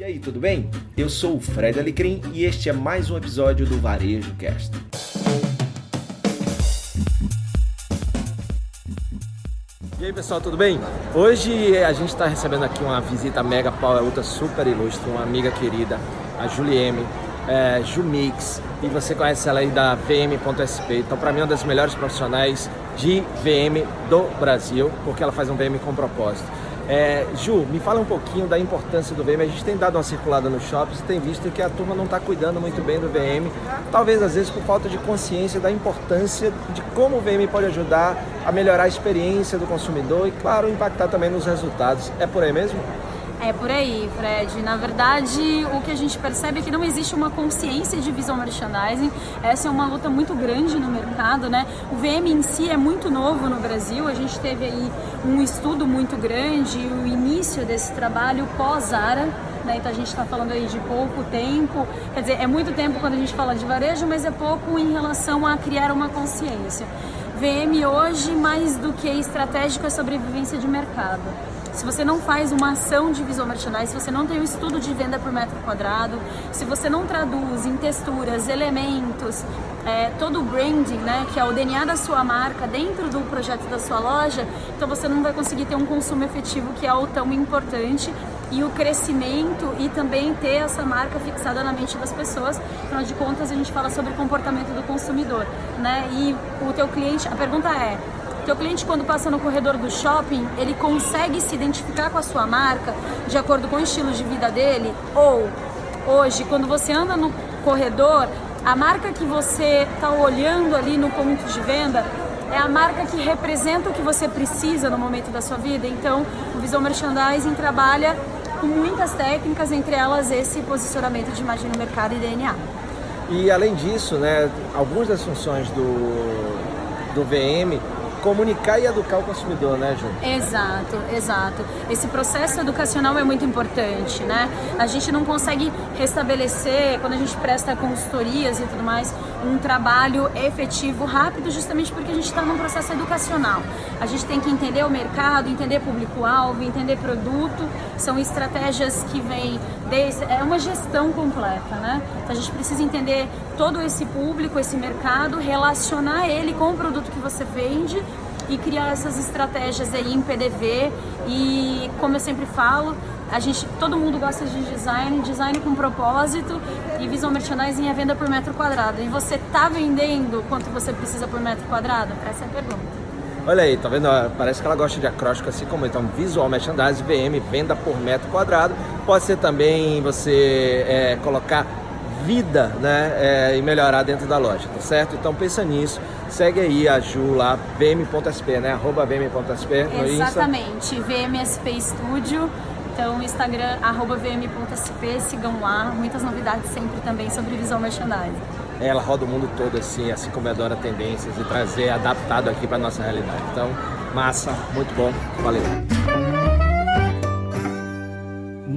E aí, tudo bem? Eu sou o Fred Alecrim e este é mais um episódio do Varejo Cast. E aí pessoal, tudo bem? Hoje a gente está recebendo aqui uma visita mega power ultra super ilustre, uma amiga querida, a Julieme, é, Jumix, e você conhece ela aí da VM.sp. Então, para mim, é uma das melhores profissionais de VM do Brasil, porque ela faz um VM com propósito. É, Ju, me fala um pouquinho da importância do VM. A gente tem dado uma circulada nos shops e tem visto que a turma não está cuidando muito bem do VM, talvez às vezes por falta de consciência da importância de como o VM pode ajudar a melhorar a experiência do consumidor e, claro, impactar também nos resultados. É por aí mesmo? É por aí, Fred. Na verdade, o que a gente percebe é que não existe uma consciência de visual merchandising. Essa é uma luta muito grande no mercado, né? O VM em si é muito novo no Brasil. A gente teve aí um estudo muito grande, o início desse trabalho pós-ARA. Né? Então a gente está falando aí de pouco tempo, quer dizer, é muito tempo quando a gente fala de varejo, mas é pouco em relação a criar uma consciência. VM hoje, mais do que estratégico, é sobrevivência de mercado se você não faz uma ação de visual merchandising, se você não tem um estudo de venda por metro quadrado, se você não traduz em texturas, elementos, é, todo o branding, né, que é o DNA da sua marca dentro do projeto da sua loja, então você não vai conseguir ter um consumo efetivo que é o tão importante e o crescimento e também ter essa marca fixada na mente das pessoas. Afinal de contas, a gente fala sobre comportamento do consumidor, né? E o teu cliente, a pergunta é, teu cliente, quando passa no corredor do shopping, ele consegue se identificar com a sua marca de acordo com o estilo de vida dele? Ou hoje, quando você anda no corredor, a marca que você está olhando ali no ponto de venda é a marca que representa o que você precisa no momento da sua vida. Então, o Visual Merchandising trabalha com muitas técnicas, entre elas esse posicionamento de imagem no mercado e DNA. E além disso, né, algumas das funções do, do VM comunicar e educar o consumidor, né, Ju? Exato, exato. Esse processo educacional é muito importante, né? A gente não consegue restabelecer, quando a gente presta consultorias e tudo mais, um trabalho efetivo rápido, justamente porque a gente está num processo educacional. A gente tem que entender o mercado, entender público-alvo, entender produto. São estratégias que vêm desde. É uma gestão completa, né? Então a gente precisa entender todo esse público, esse mercado, relacionar ele com o produto que você vende e criar essas estratégias aí em PDV e como eu sempre falo, a gente, todo mundo gosta de design, design com propósito e visual merchandising é venda por metro quadrado. E você tá vendendo quanto você precisa por metro quadrado? Essa é a pergunta. Olha aí, tá vendo? Parece que ela gosta de acróstico assim como então visual merchandising, VM, venda por metro quadrado. Pode ser também você é, colocar vida né, é, e melhorar dentro da loja, tá certo? Então pensa nisso, segue aí a Ju lá, vm.sp, né? Arroba vm.sp Exatamente. VMSP Studio. Então, Instagram, arroba vm.sp, sigam lá. Muitas novidades sempre também sobre visual merchandising. Ela roda o mundo todo assim, assim como adora tendências e trazer adaptado aqui para nossa realidade. Então, massa, muito bom, valeu.